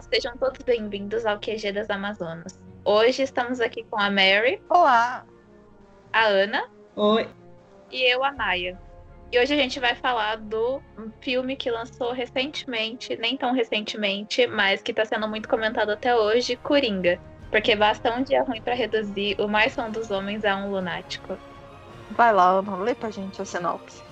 Olá, sejam todos bem-vindos ao QG das Amazonas. Hoje estamos aqui com a Mary. Olá! A Ana. Oi. E eu, a Maia. E hoje a gente vai falar do filme que lançou recentemente, nem tão recentemente, mas que está sendo muito comentado até hoje, Coringa. Porque basta um dia ruim para reduzir o mais som dos homens a um lunático. Vai lá, Ana, lê pra gente a sinopse.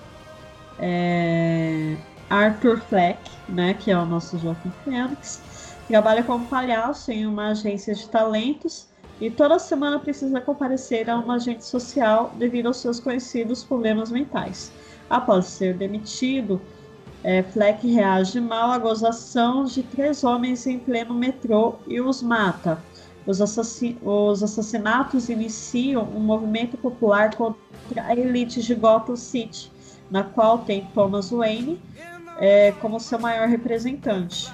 É... Arthur Fleck, né, que é o nosso Joaquim Fênix, trabalha como palhaço em uma agência de talentos e toda semana precisa comparecer a uma agente social devido aos seus conhecidos problemas mentais. Após ser demitido, é, Fleck reage mal à gozação de três homens em pleno metrô e os mata. Os, assassin os assassinatos iniciam um movimento popular contra a elite de Gotham City, na qual tem Thomas Wayne é, como seu maior representante.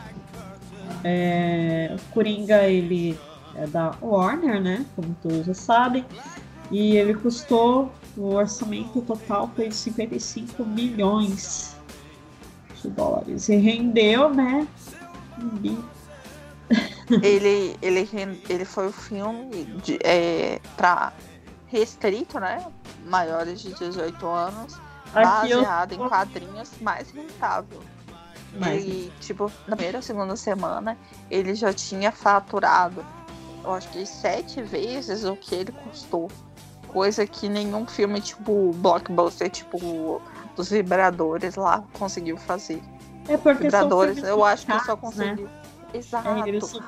É, o Coringa ele é da Warner, né? Como todos já sabem, e ele custou o orçamento total foi de 55 milhões de dólares e rendeu, né? Um ele, ele, ele foi o filme de, é, para restrito, né? Maiores de 18 anos, baseado eu... em quadrinhos mais rentável. Mas... Ele, tipo, na primeira ou segunda semana, ele já tinha faturado, eu acho que sete vezes o que ele custou. Coisa que nenhum filme, tipo, blockbuster, tipo, dos vibradores lá conseguiu fazer. É porque vibradores, eu acho que só né? conseguiu. Né? Exato.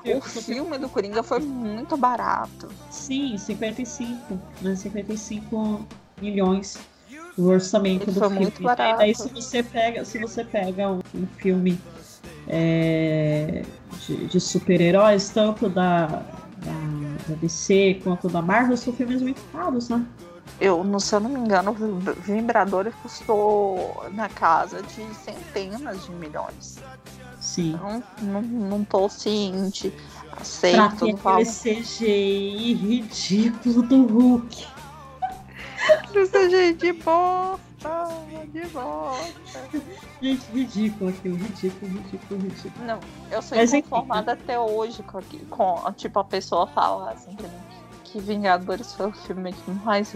É, o filme do Coringa foi muito barato. Sim, 55, né? 55 milhões o orçamento Ele do filme. Muito barato. Aí se você pega, se você pega um, um filme é, de, de super-heróis, tanto da, da, da, DC quanto da Marvel, são filmes muito caros, né? Eu, se eu não me engano, o Vibrador custou na casa de centenas de milhões. Sim. Não, não, não tô ciente. Aceito. Pra aquele CGI ridículo do Hulk. do CGI de bosta, de bosta. Gente, ridículo aquilo, ridículo, ridículo, ridículo. Não, eu sou Mas inconformada até hoje com, com, tipo, a pessoa falar assim mim que Vingadores foi o filme que mais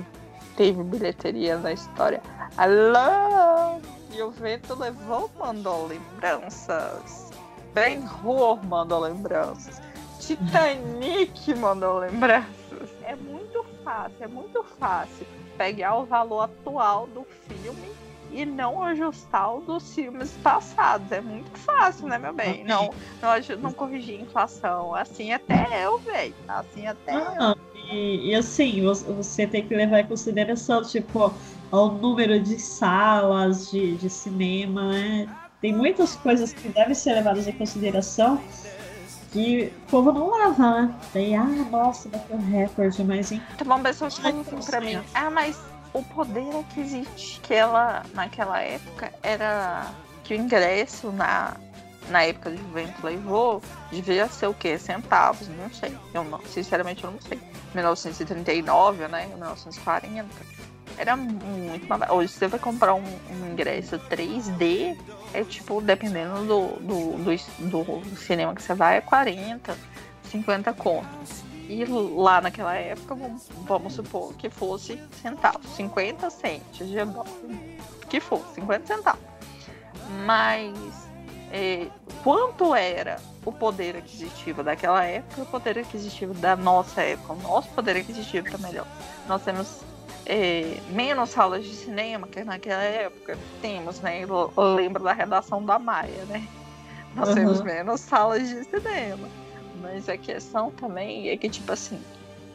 teve bilheteria na história. Alô! E o vento levou, mandou lembranças. Ben Hur mandou lembranças. Titanic mandou lembranças. É muito fácil, é muito fácil pegar o valor atual do filme e não ajustar o dos filmes passados. É muito fácil, né, meu bem? Não, não, não corrigir a inflação. Assim até eu, velho. Assim até ah, eu. E, e, assim, você tem que levar em consideração, tipo, o número de salas de, de cinema, né? Tem muitas coisas que devem ser levadas em consideração que o povo não lava, né? Daí, ah, nossa, bateu recorde, mas hein? Tá bom, pessoas falam assim pra mim, ah, mas o poder aquisitivo que ela, naquela época, era que o ingresso na, na época de vento levou devia ser o quê? Centavos, não sei. Eu não, sinceramente eu não sei. 1939, né? 1940. Era muito mais Hoje você vai comprar um, um, ingresso 3D, é tipo, dependendo do, do, do, do, cinema que você vai, é 40, 50 contos. E lá naquela época, vamos supor que fosse centavos, 50 centos de que fosse, 50 centavos. Mas é, quanto era o poder aquisitivo daquela época o poder aquisitivo da nossa época? O nosso poder aquisitivo está melhor. Nós temos é, menos salas de cinema que naquela época temos, né? Eu lembro da redação da Maia, né? Nós uhum. temos menos salas de cinema. Mas a questão também é que, tipo assim,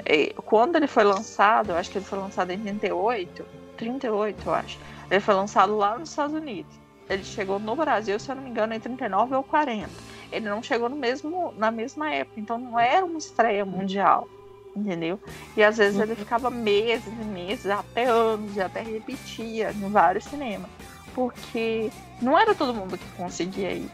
é, quando ele foi lançado, eu acho que ele foi lançado em 38, 38, eu acho. Ele foi lançado lá nos Estados Unidos. Ele chegou no Brasil, se eu não me engano, em 39 ou 40. Ele não chegou no mesmo, na mesma época, então não era uma estreia mundial entendeu? E às vezes ele uhum. ficava meses e meses, até anos, e até repetia em vários cinemas. Porque não era todo mundo que conseguia ir,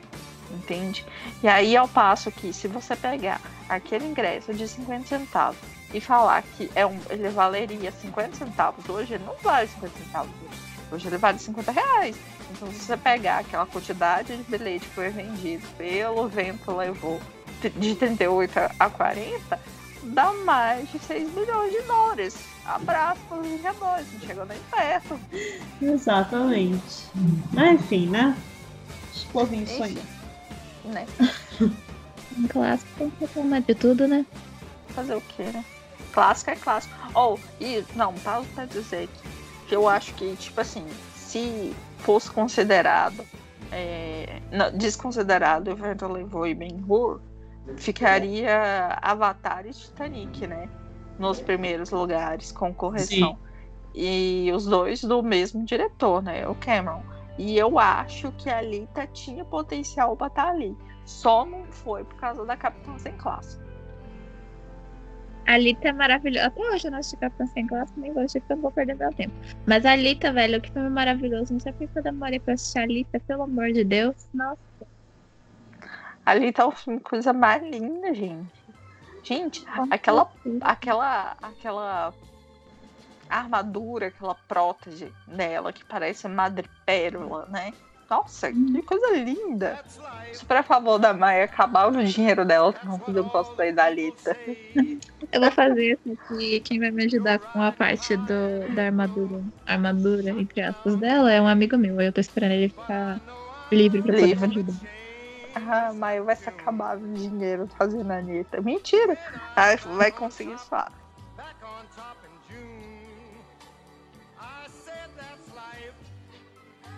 entende? E aí, ao passo que, se você pegar aquele ingresso de 50 centavos e falar que é um, ele valeria 50 centavos hoje, ele não vale 50 centavos hoje. Hoje ele vale 50 reais. Então, se você pegar aquela quantidade de bilhete que foi vendido pelo vento levou de 38 a 40 dá mais de 6 milhões de dólares. Abraço para os Vingadores, não chegou nem perto. Exatamente. Mas enfim, né? Os povinhos sonham. Né? Um clássico tem que reclamar de tudo, né? Fazer o quê, né? Clássico é clássico. Ou, oh, e não, pausa pra dizer que, que eu acho que, tipo assim, se fosse considerado é, não, desconsiderado Everton levou e Ben Hur, ficaria Avatar e Titanic, né? Nos primeiros lugares, com correção. Sim. E os dois do mesmo diretor, né? O Cameron. E eu acho que a Alita tinha potencial para estar tá ali. Só não foi por causa da Capitã Sem Classe. A Alita é maravilhosa. Até hoje eu não assisti Capitã Sem Classe, nem gosto porque eu não vou perder meu tempo. Mas a Alita, velho, que filme maravilhoso. Não sei porque eu demorei pra assistir a Alita, pelo amor de Deus. Nossa. Ali tá o coisa mais linda, gente. Gente, aquela, aquela, aquela armadura, aquela prótese nela que parece madrepérola, né? Nossa, que uhum. coisa linda. Super a favor da Maia acabar o dinheiro dela pra não fazer um cosplay da Alita. Eu vou fazer isso aqui. Quem vai me ajudar com a parte do, da armadura, armadura, entre aspas, dela é um amigo meu. Eu tô esperando ele ficar livre pra livre. poder me ajudar. Ah, Maia vai se acabar o dinheiro fazendo a Anitta. Mentira! Ah, vai conseguir só.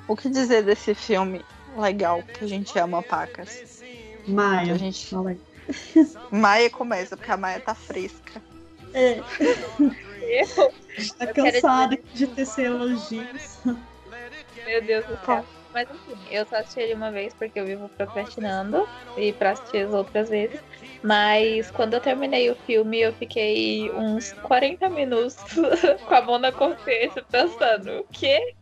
O que dizer desse filme legal que a gente ama pacas? Maia. A gente... Maia começa, porque a Maia tá fresca. É. Eu? Tá cansada de tecer elogios. Meu Deus do céu. Mas enfim, eu só assisti ele uma vez porque eu vivo procrastinando e pra assistir as outras vezes. Mas quando eu terminei o filme, eu fiquei uns 40 minutos com a mão na consciência pensando, o quê?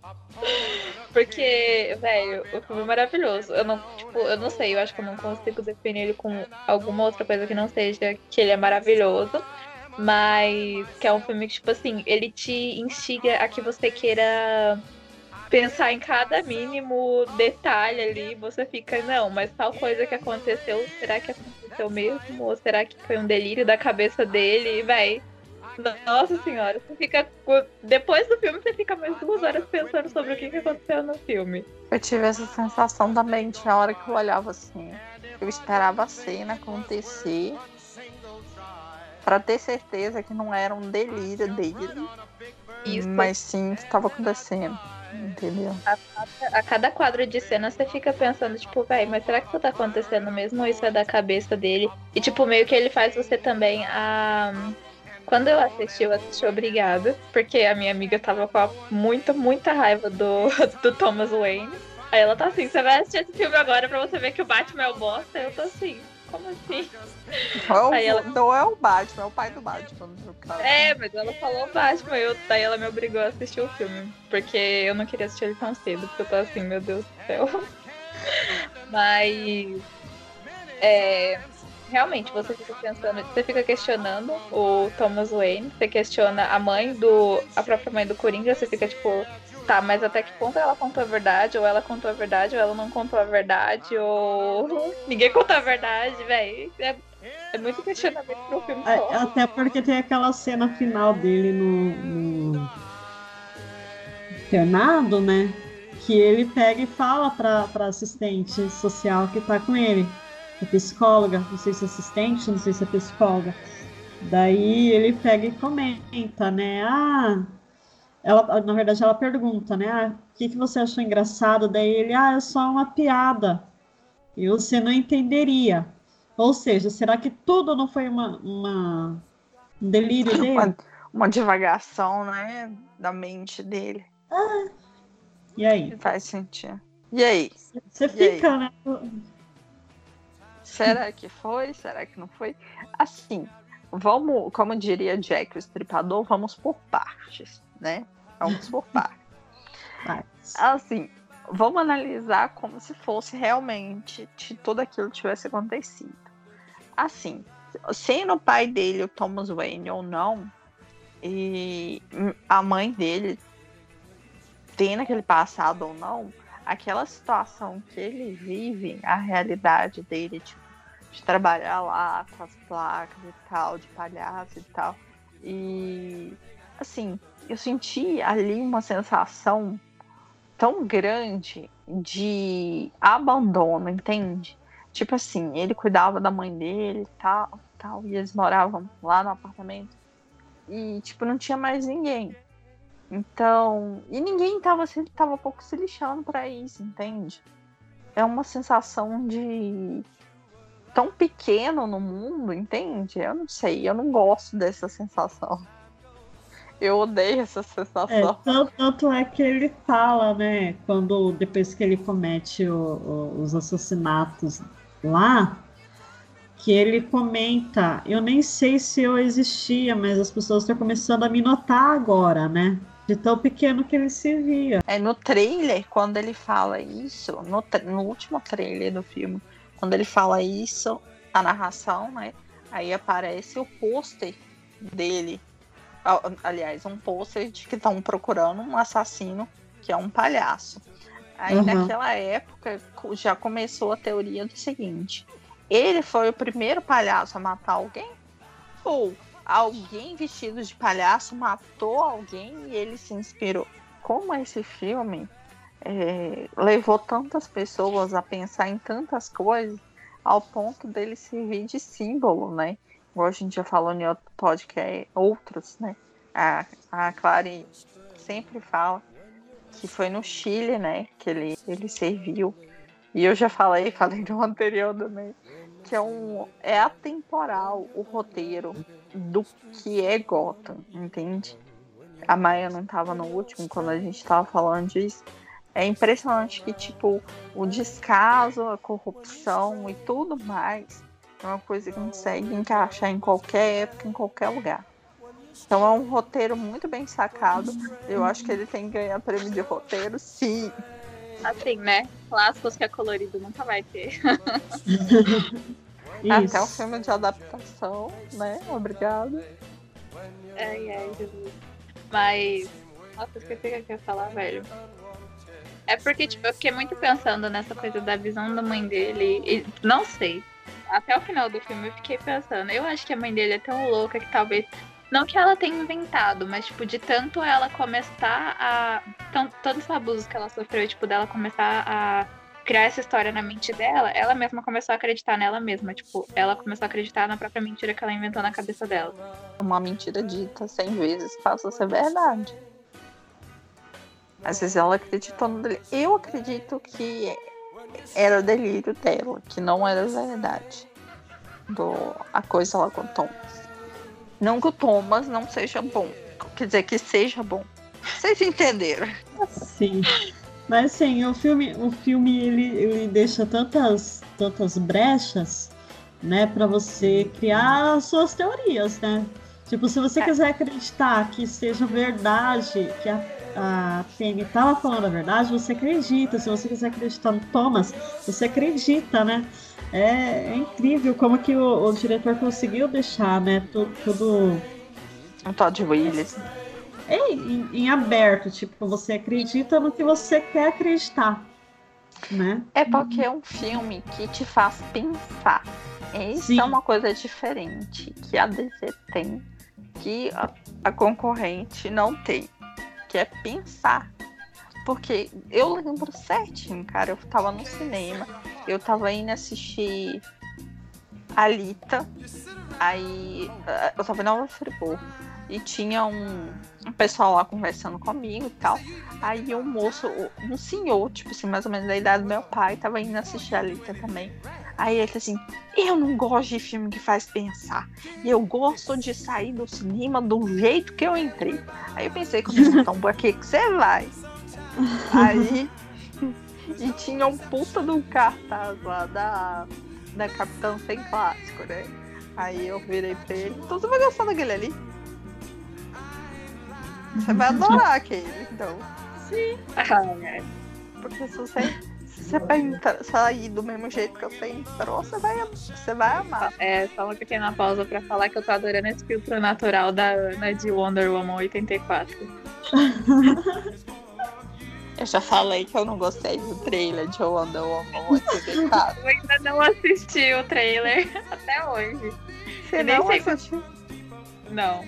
Porque, velho, o filme é maravilhoso. Eu não, tipo, eu não sei, eu acho que eu não consigo definir ele com alguma outra coisa que não seja que ele é maravilhoso. Mas que é um filme que, tipo assim, ele te instiga a que você queira pensar em cada mínimo detalhe ali, você fica, não, mas tal coisa que aconteceu, será que aconteceu mesmo? Ou será que foi um delírio da cabeça dele? E, véi, nossa senhora, você fica. Depois do filme, você fica mais duas horas pensando sobre o que, aconteceu no filme. Eu tive essa sensação da mente na hora que eu olhava assim. Eu esperava a cena acontecer para ter certeza que não era um delírio dele. Isso. Mas sim que estava acontecendo. Entendeu? A, a, cada quadro de cena você fica pensando, tipo, velho, mas será que isso tá acontecendo mesmo ou isso é da cabeça dele? E, tipo, meio que ele faz você também a. Quando eu assisti, eu assisti obrigada, porque a minha amiga tava com muita, muita raiva do, do Thomas Wayne. Aí ela tá assim, você vai assistir esse filme agora pra você ver que o Batman é o bosta? Eu tô assim, como assim? Não, é ela... não é o Batman, é o pai do Batman. É, mas ela falou Batman, eu, daí ela me obrigou a assistir o filme. Porque eu não queria assistir ele tão cedo, porque eu tô assim, meu Deus do céu. Mas. É, realmente, você fica pensando, você fica questionando o Thomas Wayne, você questiona a mãe do. a própria mãe do Coringa, você fica tipo, tá, mas até que ponto ela contou a verdade, ou ela contou a verdade, ou ela não contou a verdade, ou ninguém contou a verdade, velho. É, é, muito questionamento pro filme. É, até porque tem aquela cena final dele no, no internado, né? Que ele pega e fala pra, pra assistente social que tá com ele. A psicóloga, não sei se é assistente, não sei se é psicóloga. Daí ele pega e comenta, né? Ah, ela, na verdade, ela pergunta, né? Ah, o que, que você achou engraçado? Daí ele, ah, é só uma piada. E você não entenderia. Ou seja, será que tudo não foi uma, uma um delírio dele? Uma, uma divagação, né? Da mente dele. Ah, e aí? Faz sentido. E aí? Você fica, aí? né? Será que foi? Será que não foi? Assim, vamos, como diria Jack o Estripador, vamos por partes né? Vamos por partes. Assim, vamos analisar como se fosse realmente se tudo aquilo tivesse acontecido. Assim, sendo o pai dele o Thomas Wayne ou não, e a mãe dele tendo aquele passado ou não, aquela situação que ele vive, a realidade dele, tipo, de trabalhar lá com as placas e tal, de palhaço e tal. E assim, eu senti ali uma sensação tão grande de abandono, entende? Tipo assim, ele cuidava da mãe dele e tal, tal, e eles moravam lá no apartamento. E, tipo, não tinha mais ninguém. Então, e ninguém tava, tava pouco se lixando para isso, entende? É uma sensação de tão pequeno no mundo, entende? Eu não sei, eu não gosto dessa sensação. Eu odeio essa sensação. É, tanto, é que ele fala, né? Quando depois que ele comete o, o, os assassinatos lá, que ele comenta, eu nem sei se eu existia, mas as pessoas estão começando a me notar agora, né? De tão pequeno que ele se via. É no trailer, quando ele fala isso, no, no último trailer do filme, quando ele fala isso, a narração, né? Aí aparece o pôster dele aliás, um pôster de que estão procurando um assassino que é um palhaço. Aí uhum. naquela época já começou a teoria do seguinte: ele foi o primeiro palhaço a matar alguém? Ou alguém vestido de palhaço matou alguém e ele se inspirou? Como esse filme é, levou tantas pessoas a pensar em tantas coisas ao ponto dele servir de símbolo, né? Igual a gente já falou em outro podcast, outros, né? A, a Clary sempre fala que foi no Chile, né? Que ele, ele serviu. E eu já falei, falei no anterior também, que é um é atemporal o roteiro do que é Gotham, entende? A Maia não estava no último quando a gente estava falando disso. É impressionante que, tipo, o descaso, a corrupção e tudo mais é uma coisa que consegue encaixar em qualquer época, em qualquer lugar. Então é um roteiro muito bem sacado. Eu acho que ele tem que ganhar prêmio de roteiro, sim. Assim, né? Clássicos que é colorido nunca vai ter. Até o filme de adaptação, né? Obrigada. Ai, ai, Jesus. Mas. Nossa, esqueci o que eu ia falar, velho. É porque, tipo, eu fiquei muito pensando nessa coisa da visão da mãe dele. E não sei até o final do filme eu fiquei pensando, eu acho que a mãe dele é tão louca que talvez. Não que ela tenha inventado, mas, tipo, de tanto ela começar a. Tantos abusos que ela sofreu, tipo, dela começar a criar essa história na mente dela, ela mesma começou a acreditar nela mesma. Tipo, ela começou a acreditar na própria mentira que ela inventou na cabeça dela. Uma mentira dita cem vezes passa a ser verdade. Às vezes ela acreditou no. Eu acredito que era o delírio dela, que não era verdade. Do, a coisa lá com o Thomas. Não que o Thomas não seja bom. Quer dizer, que seja bom. Vocês entenderam? Sim. Mas assim, o filme, o filme ele, ele deixa tantas, tantas brechas, né, para você criar suas teorias, né? Tipo, se você é. quiser acreditar que seja verdade, que a a Penny estava falando a verdade, você acredita. Se você quiser acreditar no Thomas, você acredita, né? É, é incrível como que o, o, diretor conseguiu deixar, né? Tudo. tudo... O Todd Willis. É, em, em, aberto, tipo, você acredita no que você quer acreditar, né? É porque é um filme que te faz pensar. Isso Sim. é uma coisa diferente que a DC tem, que a, a concorrente não tem que é pensar. Porque eu lembro certinho, cara, eu tava no cinema, eu tava indo assistir Alita, aí eh, eu tava em Nova Friburgo, e tinha um, um pessoal lá conversando comigo e tal. Aí um moço, um senhor, tipo assim, mais ou menos da idade do meu pai, tava indo assistir a também. Aí ele assim, eu não gosto de filme que faz pensar. E eu gosto de sair do cinema do jeito que eu entrei. Aí eu pensei, então por que que você vai? Aí e tinha um puta de um cartaz lá da, da Capitão Sem Clássico, né? Aí eu virei pra ele, então você vai gostar daquele ali? Você vai adorar aquele, então. Sim. É. Porque se você você vai sair do mesmo jeito que você entrou, você vai, você vai amar. É, só uma pequena pausa pra falar que eu tô adorando esse filtro natural da Ana de Wonder Woman 84. Eu já falei que eu não gostei do trailer de Wonder Woman 84. Eu ainda não assisti o trailer até hoje. Você Eu nem não sei assistiu? Não.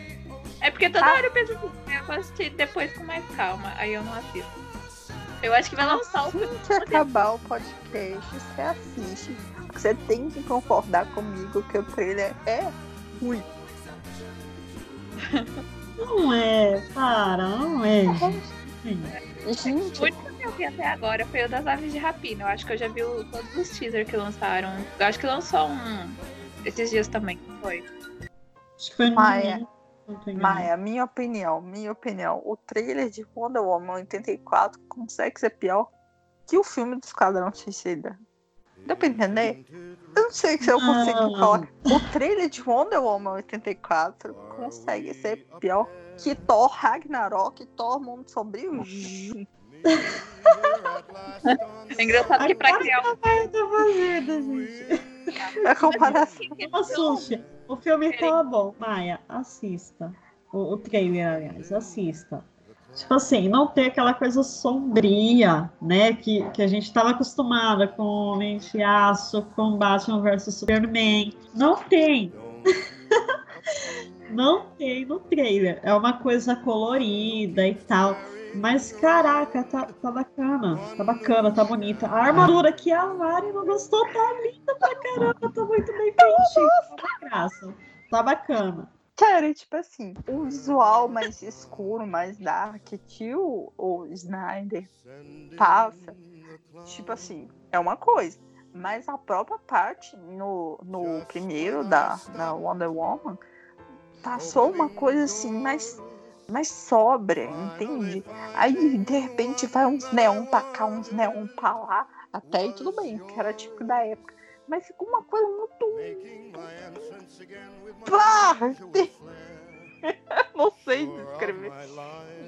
É porque toda Ah. hora eu penso assim, eu vou assistir depois com mais calma. Aí eu não assisto. Eu acho que vai lançar o filme. Assim que acabar o podcast, você assiste. Você tem que concordar comigo que o trailer é ruim. Não é, para, não é. Gente, O único que eu vi até agora foi o das aves de rapina. Eu acho que eu já vi o- todos os teasers que lançaram. Eu acho que lançou um esses dias também, não foi? Acho que foi no Maia. Maia, minha opinião, minha opinião. O trailer de Wonder Woman 84 consegue ser pior que o filme do Esquadrão Suicida. Deu pra entender? Eu não sei se eu consigo Não. colocar. O trailer de Wonder Woman 84 consegue ser pior que Thor Ragnarok e Thor Mundo Sombrio. É engraçado que pra criar um. Tá fazendo, gente. A comparação. O filme tá bom, Maia, assista. O, o trailer, aliás, assista. Tipo assim, não tem aquela coisa sombria, né? Que, que a gente tava acostumada com Homem de Aço, com Batman vs Superman. Não tem. não tem no trailer. É uma coisa colorida e tal. Mas caraca, tá, tá bacana. Tá bacana, tá bonita. A armadura que a Mari não gostou tá linda pra caramba. Tá muito bem feitinha. Tá graça. Tá bacana. Cara, tipo assim, o visual mais escuro, mais dark que o, o Snyder passa, tipo assim, é uma coisa. Mas a própria parte no, no primeiro da, da Wonder Woman passou uma coisa assim mais, mais sóbria, entende? Aí de repente vai uns neon pra cá, uns neon pra lá, até aí tudo bem, que era tipo da época. Mas ficou uma coisa muito. Pá! Não sei descrever.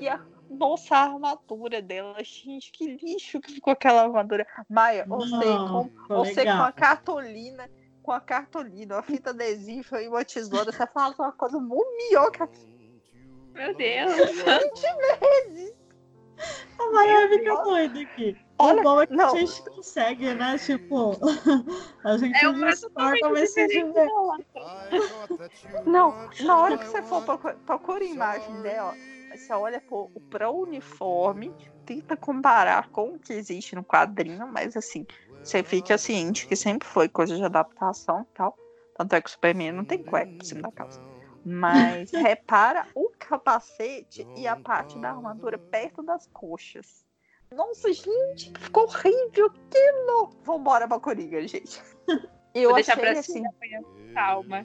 E a nossa a armadura dela, gente, que lixo que ficou aquela armadura. Maia, você Não, com, você com a cartolina, com a cartolina, uma fita adesiva e uma tesoura, você fala uma coisa muito melhor que a Meu Deus. A Maia fica doida aqui. Olha, o bom é que não. a gente consegue, né? Tipo, a gente É uma discorda, mas se tiver. Não, na hora que você for procu- procura a imagem dela, você olha pro, pro uniforme, tenta comparar com o que existe no quadrinho, mas assim, você fica ciente que sempre foi coisa de adaptação e tal. Tanto é que o Superman não tem cueca por cima da calça. Mas repara o capacete e a parte da armadura perto das coxas. Nossa, gente, ficou horrível aquilo. Vambora pra Coringa, gente. Eu Vou deixar achei pra assim, cima amanhã. Calma.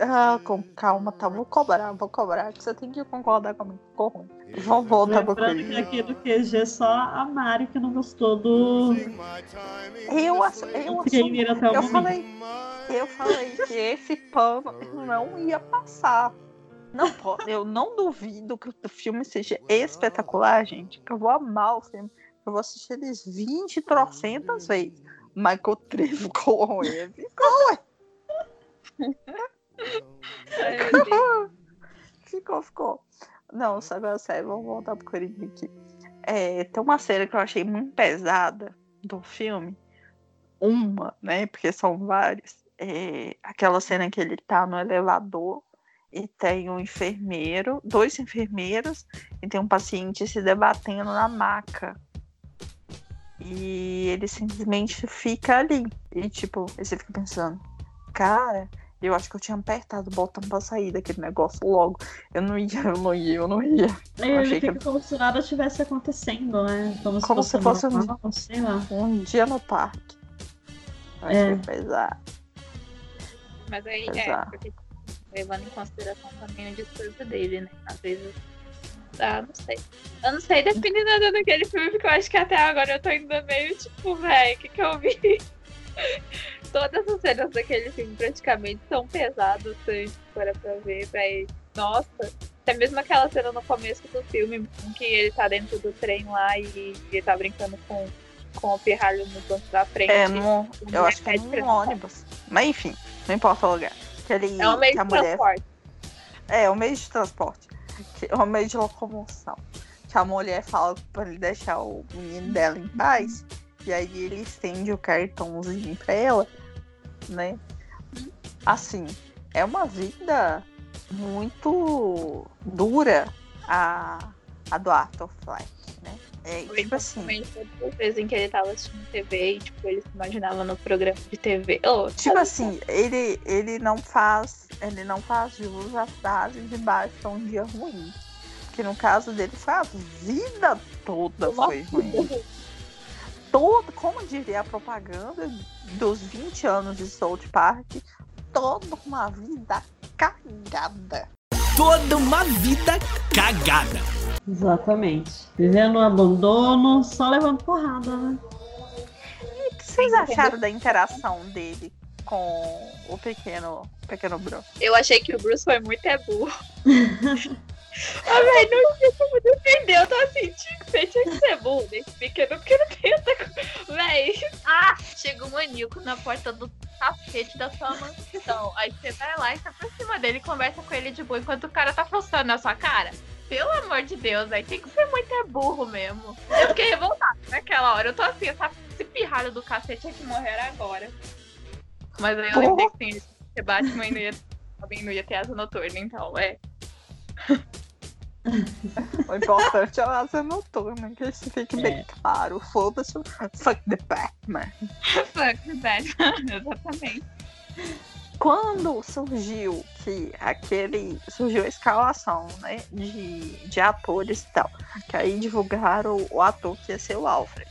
ah, com calma, tá? Vou cobrar, vou cobrar. Você tem que concordar comigo. Ficou ruim. Vamos voltar pra Lembrando que aqui do QG só a Mari que não gostou do Eu, ass- eu, do assumi, trailer até o eu falei, eu falei que esse pano não ia passar. Não pode, eu não duvido que o filme seja espetacular, gente. Que eu vou amar o filme. Eu vou assistir eles 20 trocentas vezes. O trevo com ele. Meu Deus. Ficou, ficou. Não, agora sério, vamos voltar pro Coringa aqui. É, tem uma cena que eu achei muito pesada do filme. Uma, né? Porque são várias. É, aquela cena que ele tá no elevador e tem um enfermeiro, dois enfermeiros, e tem um paciente se debatendo na maca. E ele simplesmente fica ali. E tipo, aí você fica pensando, cara, eu acho que eu tinha apertado o botão pra sair daquele negócio logo. Eu não ia, eu não ia, eu não ia. Aí ele achei que- como se nada tivesse acontecendo, né? Como, Como se se fosse, um- normal, sei lá. Um dia no parque. Eu achei É. pesado. Mas aí, é, Exato. porque levando em consideração também o discurso dele, né? Às vezes. Ah, não sei. Eu não sei definir nada daquele filme, porque eu acho que até agora eu tô ainda meio tipo, véi, o que, que eu vi? Todas as cenas daquele filme praticamente são pesadas, se a gente for pra ver, véi. Nossa, até mesmo aquela cena no começo do filme, em que ele tá dentro do trem lá e ele tá brincando com, com o pirralho no banco da frente. É, no, eu acho que é num ônibus. Mas enfim, não importa o lugar. Ele, É um meio de mulher transporte. É, o meio de transporte. Que- É o meio de locomoção. Que a mulher fala pra ele deixar o menino dela em paz. E aí ele estende o cartãozinho pra ela, né? Assim, é uma vida muito dura a, a do Arthur Fleck? É, Foi tipo assim, todas as vezes em que ele tava assistindo TV e, tipo, ele se imaginava no programa de TV. Oh, tipo sabe? assim, ele, ele não faz. Ele não faz jus à frase de baixo um dia ruim. Que no caso dele foi a vida toda foi ruim. Todo, como diria a propaganda dos 20 anos de South Park, toda uma vida cagada. Toda uma vida cagada. Exatamente. Vivendo no abandono, só levando porrada, né? O que vocês acharam da interação dele com o pequeno, pequeno Bruno? Eu achei que o Bruce foi muito é burro. ah, velho, não tinha como defender. Eu tô assim, tinha que ser, tinha que ser burro nesse pequeno, porque não tem outra coisa. Véi, ah, chega um maníaco na porta do tapete da sua mansão. Aí você vai lá e tá pra cima dele e conversa com ele de boa enquanto o cara tá forçando na sua cara. Pelo amor de Deus, aí tem que ser muito é burro mesmo. Eu fiquei revoltada naquela hora. Eu tô assim, essa, esse pirralho do cacete tinha que morrer agora. Mas aí eu lembrei que tem que Batman e não ia, não ia ter asa noturna, então é. O importante é a asa noturna, que isso fique bem É. claro. Foda-se, o fuck the Batman. Fuck the Batman, exatamente. Quando surgiu que aquele. surgiu a escalação, né? De, de atores e tal. Que aí divulgaram o ator que ia ser o Alfred.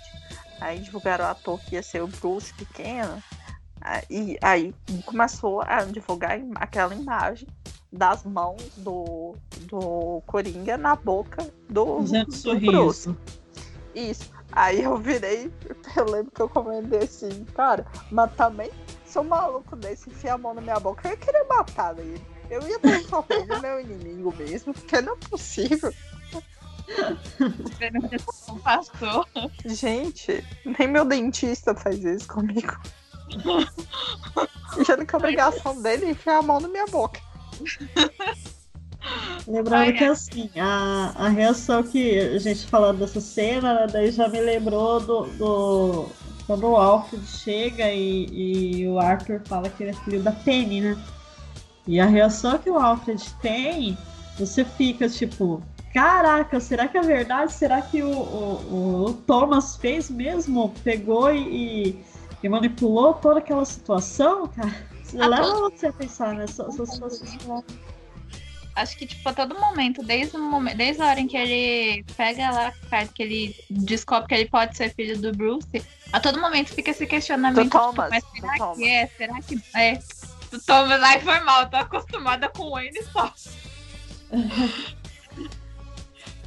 Aí divulgaram o ator que ia ser o Bruce pequeno. E aí começou a divulgar aquela imagem das mãos do, do Coringa na boca do, Gente, do Bruce. sorriso. Isso. Aí eu virei, eu lembro que eu comentei assim, cara, mas também se um maluco desse enfia a mão na minha boca, eu ia querer matar ele. Eu ia transformar ele no meu inimigo mesmo, porque não é possível. Não passou. Gente, nem meu dentista faz isso comigo. E a única obrigação dele é enfiar a mão na minha boca. Lembrando que assim, a, a reação que a gente falando dessa cena, né, daí já me lembrou do, do- quando o Alfred chega e, e o Arthur fala que ele é filho da Penny, né? E a reação que o Alfred tem, você fica tipo, caraca, será que é verdade? Será que o, o, o Thomas fez mesmo? Pegou e- e manipulou toda aquela situação, cara? Leva todo- você a pensar nessa nessas situações. Acho que, tipo, a todo momento, desde o momento, desde a hora em que ele pega lá a carta, que ele descobre que ele pode ser filho do Bruce, a todo momento fica esse questionamento. Do Thomas, Tipo, mas do será Thomas. que é? Será que é? Do Thomas, ai, foi mal, eu tô acostumada com o N só.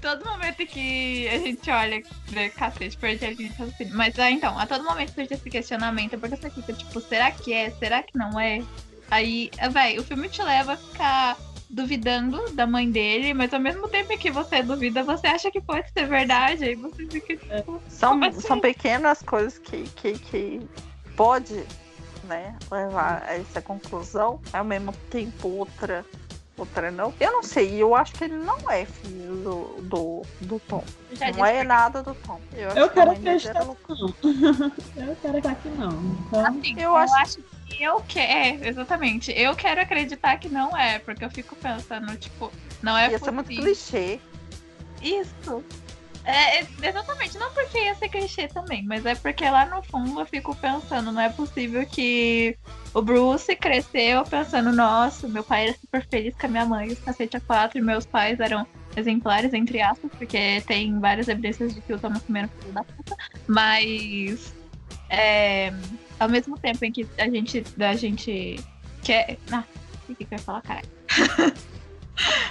todo momento que a gente olha, vê, cacete, perdi a linha de raciocínio. Mas ah, então, a todo momento surge esse questionamento, porque você fica tipo, será que é? Será que não é? Aí, véi, o filme te leva a ficar duvidando da mãe dele, mas ao mesmo tempo que você duvida, você acha que pode ser verdade, aí você fica tipo, São, Como assim? são pequenas coisas que, que, que pode né, levar a essa conclusão, ao mesmo tempo outra, outra não. Eu não sei, eu acho que ele não é filho do, do, do Tom. já não é nada do Tom. Eu, acho Eu que quero dele acreditar era que não. Eu quero acreditar que não. Então, Assim, Eu eu, acho- acho... que eu quero. É, exatamente. Eu quero acreditar que não é, porque eu fico pensando, tipo, não é Ia ser muito clichê. Isso. É, é, exatamente, não porque ia ser clichê também, mas é porque lá no fundo eu fico pensando, não é possível que o Bruce cresceu pensando, nossa, meu pai era super feliz com a minha mãe, os cacete a quatro, e meus pais eram exemplares, entre aspas, porque tem várias evidências de que o Thomas também era filho da puta, mas é, ao mesmo tempo em que a gente, a gente quer. Ah, o que que eu ia falar, cara?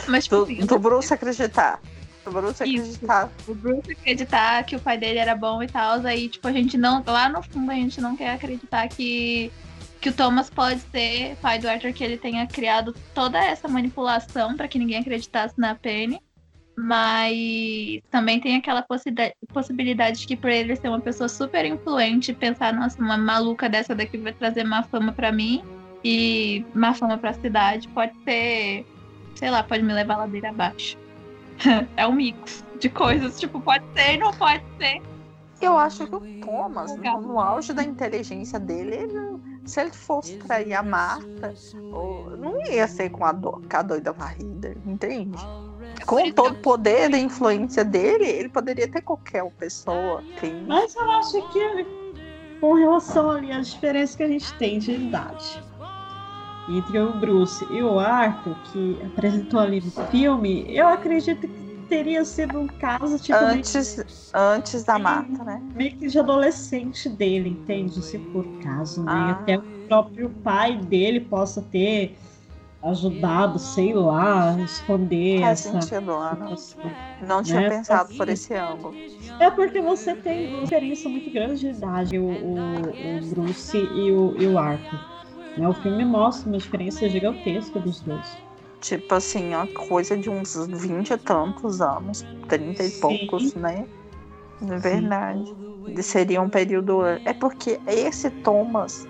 mas tipo Do, assim, do Bruce acreditar. Do Bruce Isso. acreditar. o Bruce acreditar que o pai dele era bom e tal, aí, tipo, a gente não. Lá no fundo a gente não quer acreditar que, que o Thomas pode ser pai do Arthur, que ele tenha criado toda essa manipulação pra que ninguém acreditasse na Penny. Mas também tem aquela possibilidade, possibilidade de que por ele ser uma pessoa super influente, pensar, nossa, uma maluca dessa daqui vai trazer má fama pra mim e má fama pra cidade, pode ser, sei lá, pode me levar a ladeira abaixo. é um mix de coisas, tipo, pode ser e não pode ser. Eu acho que o Thomas, no, no auge da inteligência dele, ele, se ele fosse trair a Marta, não ia ser com a, do, com a doida varrida, entende? Com todo o poder e influência dele, ele poderia ter qualquer pessoa. Tem... Mas eu acho que com relação ali às diferenças que a gente tem de idade entre o Bruce e o Arthur, que apresentou ali no filme, eu acredito que teria sido um caso tipo. Antes, meio, antes da Marta, né? Meio que de adolescente dele, entende? Se por caso, né? Ah. Até o próprio pai dele possa ter ajudado, sei lá, a esconder Faz essa sentido, Ana. Não tinha né? pensado por esse ângulo. É porque você tem uma diferença muito grande de idade, o, o, o Bruce e o, e o Arthur. Né? O filme mostra uma diferença gigantesca dos dois. Tipo assim, uma coisa de uns 20 e tantos anos, 30 e Sim. poucos, né? É verdade. Seria um período. É porque esse Thomas,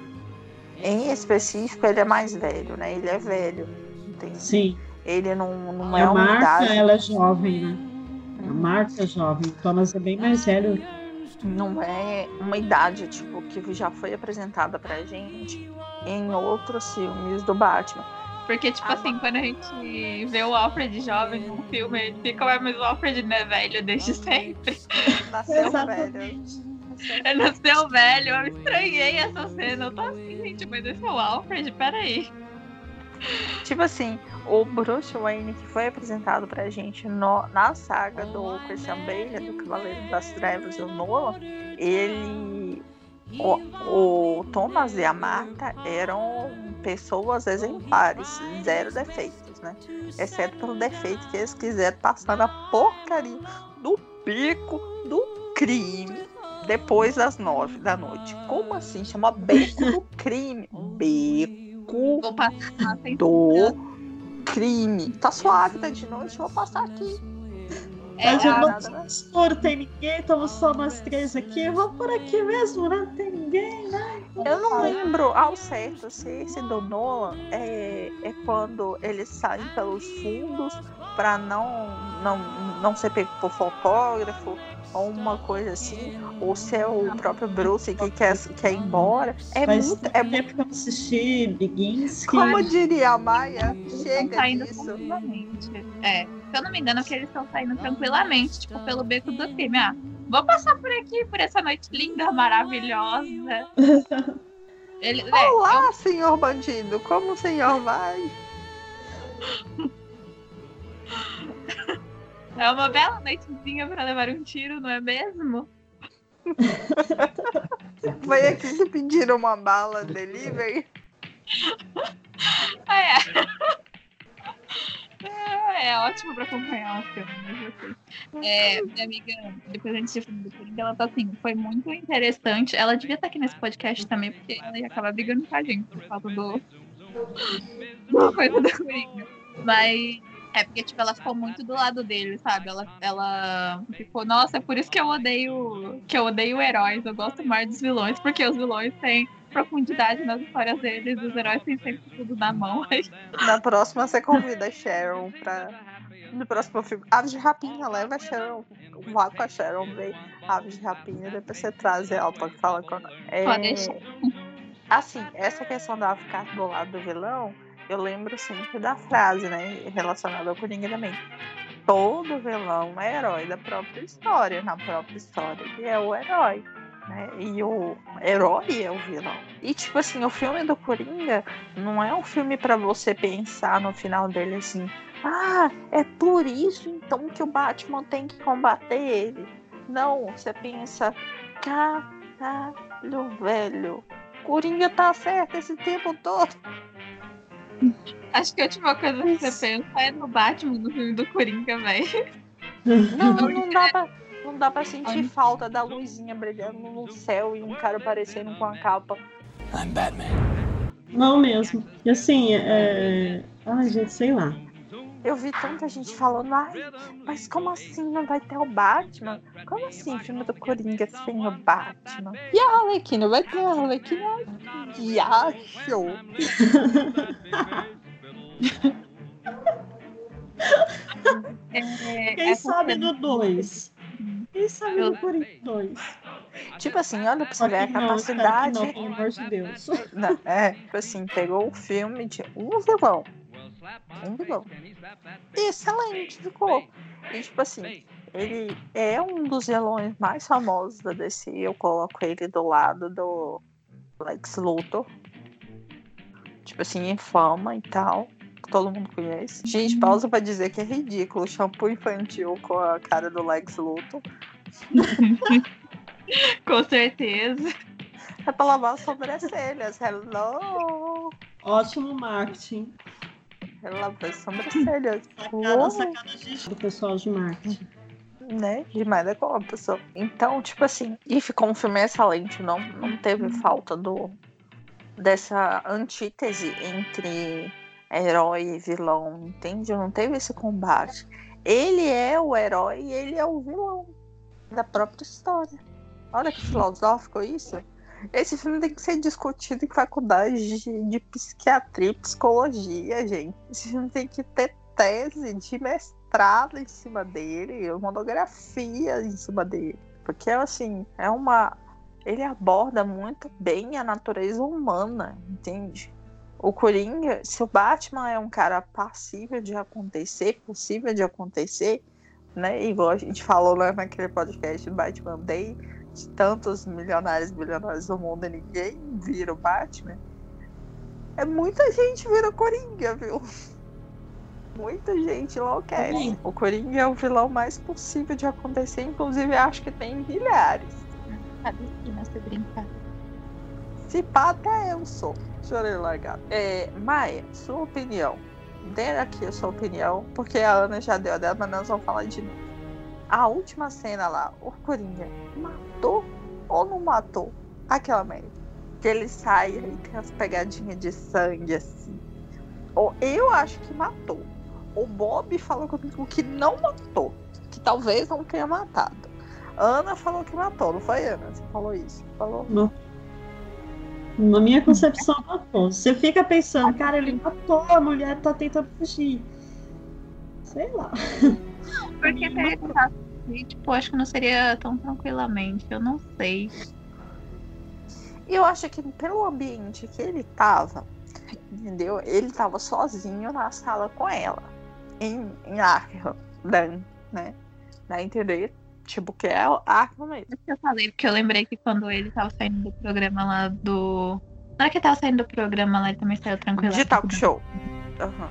em específico, ele é mais velho, né? Ele é velho. Entende? Sim. Ele não, não é a uma Marta, idade. ela é jovem, né? A Marta é jovem, o Thomas é bem mais velho. Não é uma idade, tipo, que já foi apresentada pra gente em outros filmes do Batman. Porque, tipo ah, assim, quando a gente vê o Alfred jovem num filme, gente fica, mas o Alfred não é velho desde sempre. Nasceu velho. Ele nasceu velho, eu estranhei essa cena. Eu tô assim, gente, mas esse é o Alfred, peraí. Tipo assim, o Bruce Wayne que foi apresentado pra gente no, na saga do Christian Bale, do Cavaleiro das Trevas e o Nolan, ele. O, o Thomas e a Marta eram pessoas exemplares, zero defeitos, né? Exceto pelo defeito que eles quiseram passar na porcaria do pico do crime depois das nove da noite. Como assim? Chama beco do crime. Beco do crime. Tá suave, tá de noite, vou passar aqui. É, Mas eu não escuro, tem ninguém, estamos só nós três aqui. Vou por aqui mesmo, né? Não tem ninguém, né? Eu não lembro ao certo se esse do Nolan é, é quando eles saem pelos fundos para não, não, não ser pego por fotógrafo ou uma coisa assim, ou se é o próprio Bruce que quer, quer ir embora. É Mas muito. É muito. que eu assisti Begins. Como diria a Maia, chega saindo disso. É, se eu não me engano, que eles estão saindo tranquilamente, tipo, pelo beco do crime. Ah, vou passar por aqui, por essa noite linda, maravilhosa. Ele, Olá, é, eu... senhor bandido, como o senhor vai? É uma bela noitezinha para levar um tiro, não é mesmo? Foi aqui que pediram uma bala delivery? É. É, é ótimo para acompanhar o filme. Assim. É, minha amiga, depois a gente se filme do Coringa, ela tá assim, foi muito interessante. Ela devia estar aqui nesse podcast também, porque ela ia acabar brigando com a gente por causa do. do coisa do Coringa. Mas é porque, tipo, ela ficou muito do lado dele, sabe? Ela, ela ficou, nossa, é por isso que eu odeio que eu odeio heróis. Eu gosto mais dos vilões, porque os vilões têm profundidade nas histórias deles, os heróis têm sempre tudo na mão. Na próxima você convida a Sharon pra. No próximo filme. Aves de Rapinha, leva a Sharon. Vá com a Sharon, vê Aves de Rapinha, depois você traz ela pra falar com ela. É... Pode deixar. Assim, essa questão da ficar do lado do vilão eu lembro sempre da frase, né, relacionada ao Coringa também. Todo vilão é herói da própria história, na própria história ele é o herói, né? E o herói é o vilão. E tipo assim, o filme do Coringa não é um filme para você pensar no final dele assim, ah, é por isso então que o Batman tem que combater ele. Não, você pensa, caralho, velho, Coringa tá certo esse tempo todo. Acho que a última coisa que você pensa é no Batman, no filme do Coringa, velho. Não, não dá pra, não dá pra sentir falta da luzinha brilhando no céu e um cara aparecendo com a capa. I'm Batman. Não mesmo. E assim, é... Ai, gente, sei lá. Eu vi tanta gente falando, ai, mas como assim não vai ter o Batman? Como assim filme do Coringa sem o Batman? E a Arlequina? Vai ter a Arlequina? Que acho! É, Quem é sabe no 2? Sabe Eu- no Coringa 2? Tipo assim, olha pra você ver a capacidade. não, pelo amor de Deus. Não, é, tipo assim, pegou o filme de um vilão. Um vilão. Excelente, ficou. E tipo assim, ele é um dos vilões mais famosos da DC. Eu coloco ele do lado do Lex Luthor. Tipo assim, em fama e tal. Que Todo mundo conhece. Gente, pausa pra dizer que é ridículo. o Shampoo infantil com a cara do Lex Luthor. Com certeza. É pra lavar as sobrancelhas. Hello! Ótimo marketing. É lavar as sobrancelhas. Sacada, sacada de do pessoal de marketing. né? Demais da conta, pessoa. Então, tipo assim, e ficou um filme excelente, não, não teve falta do dessa antítese entre herói e vilão, entende? Não teve esse combate. Ele é o herói e ele é o vilão da própria história. Olha que filosófico isso. Esse filme tem que ser discutido em faculdade de, de psiquiatria e psicologia, gente. Esse filme tem que ter tese de mestrado em cima dele, monografia em cima dele. Porque, assim, é uma. Ele aborda muito bem a natureza humana, entende? O Coringa, se o Batman é um cara passível de acontecer, possível de acontecer, né? Igual a gente falou lá naquele podcast do Batman Day, de tantos milionários e bilionários do mundo e ninguém vira o Batman. É muita gente vira Coringa, viu? Muita gente enlouquece. Sim. O Coringa é o vilão mais possível de acontecer, inclusive acho que tem milhares. Cada esquina se brincar. Se pá, até eu sou. Chorei largado. É, Maia, sua opinião. Dê aqui a sua opinião, porque a Ana já deu a dela, mas nós vamos falar de novo. A última cena lá, o Coringa matou ou não matou aquela merda? Que ele sai e tem as pegadinhas de sangue assim. Ou eu acho que matou. O Bob falou comigo que não matou. Que talvez não tenha matado. Ana falou que matou, não foi Ana? Você falou isso? Falou? Na minha concepção, matou. Você fica pensando, cara, ele matou, a mulher tá tentando fugir. Sei lá. Porque se ele tentasse fugir, tipo, acho que não seria tão tranquilamente. Eu não sei. E eu acho que pelo ambiente que ele tava, entendeu? Ele tava sozinho na sala com ela. Em, em Arkham, Dan, né? Dá a entender? Tipo, que é o Arkham mesmo. Por isso que eu falei, porque eu lembrei que quando ele tava saindo do programa lá do. Na hora que ele tava saindo do programa lá, ele também saiu tranquilamente. De talk show. Aham.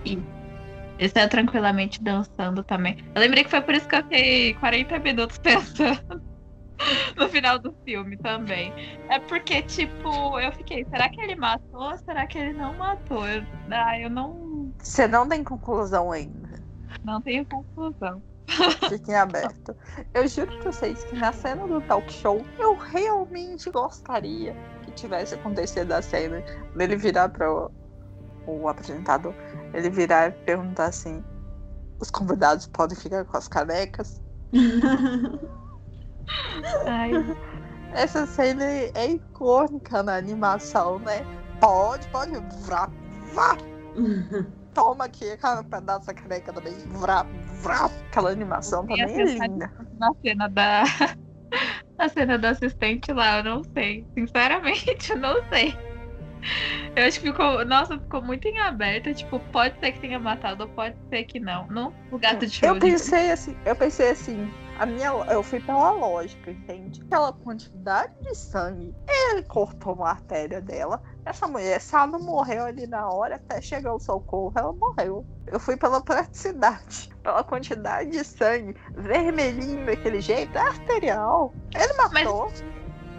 Ele saiu tranquilamente dançando também. Eu lembrei que foi por isso que eu fiquei 40 minutos pensando no final do filme também. É porque, tipo, eu fiquei, será que ele matou ou será que ele não matou? Eu, ah, eu não, Você não tem conclusão ainda. não tenho conclusão. Fiquem aberto. Eu juro pra vocês que na cena do talk show, eu realmente gostaria que tivesse acontecido a cena dele virar para o, apresentador, ele virar e perguntar assim: os convidados podem ficar com as canecas? Ai, Essa cena é icônica na animação, né? Pode, pode. Vrá, vrá. Toma aqui aquela pedaço da caneca também. Vrá, vrá. Aquela animação também é linda. na cena da. Na cena do assistente lá, eu não sei. Sinceramente, eu não sei. Eu acho que ficou. Nossa, ficou muito em aberto. Tipo, pode ser que tenha matado, ou pode ser que não. Não, o gato de Eu pensei assim, eu pensei assim, a minha, eu fui pela lógica, entende? Aquela quantidade de sangue, ele cortou uma artéria dela. Essa mulher, se ela não morreu ali na hora, até chegar o socorro, ela morreu. Eu fui pela praticidade, pela quantidade de sangue, vermelhinho daquele jeito, é arterial. Ele matou.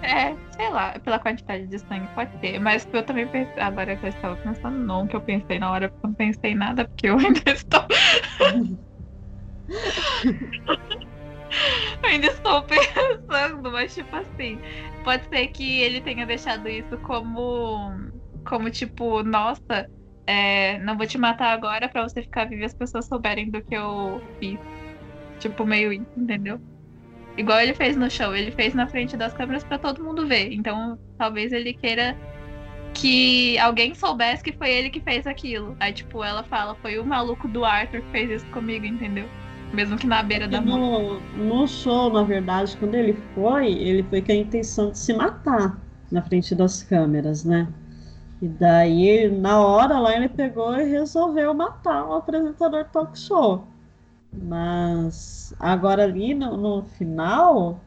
É, sei lá, pela quantidade de sangue pode ser. Mas eu também pensei. Agora que eu estava pensando, não, que eu pensei na hora, porque eu não pensei em nada, porque eu ainda estou. ainda estou pensando, mas tipo assim, pode ser que ele tenha deixado isso como. Como tipo, nossa, é, não vou te matar agora pra você ficar vivo e as pessoas souberem do que eu fiz. Tipo, meio isso, entendeu? Igual ele fez no show, ele fez na frente das câmeras pra todo mundo ver. Então, talvez ele queira que alguém soubesse que foi ele que fez aquilo. Aí, tipo, ela fala, foi o maluco do Arthur que fez isso comigo, entendeu? Mesmo que na beira da no, no show, na verdade, quando ele foi, ele foi com a intenção de se matar na frente das câmeras, né? E daí, na hora lá, ele pegou e resolveu matar o apresentador talk show. Mas agora ali no, no final,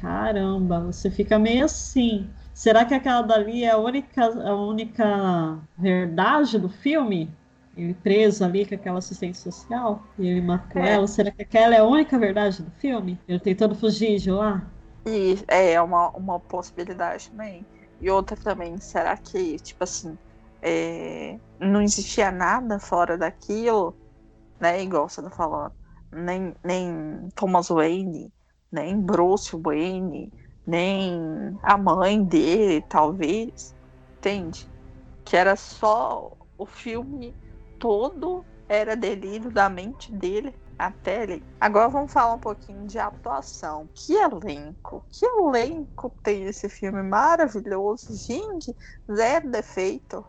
caramba, você fica meio assim. Será que aquela dali é a única, a única verdade do filme? Ele preso ali com aquela assistente social e ele matou É. ela. Será que aquela é a única verdade do filme? Ele tentando fugir de lá? E é uma, uma possibilidade também. E outra também, será que, tipo assim, é, não existia nada fora daquilo, né? Igual você tá falando. Nem, nem Thomas Wayne, nem Bruce Wayne, nem a mãe dele, talvez. Entende? Que era só o filme todo era delírio da mente dele até ele. Agora vamos falar um pouquinho de atuação. Que elenco! Que elenco tem esse filme maravilhoso! Gente, zero defeito.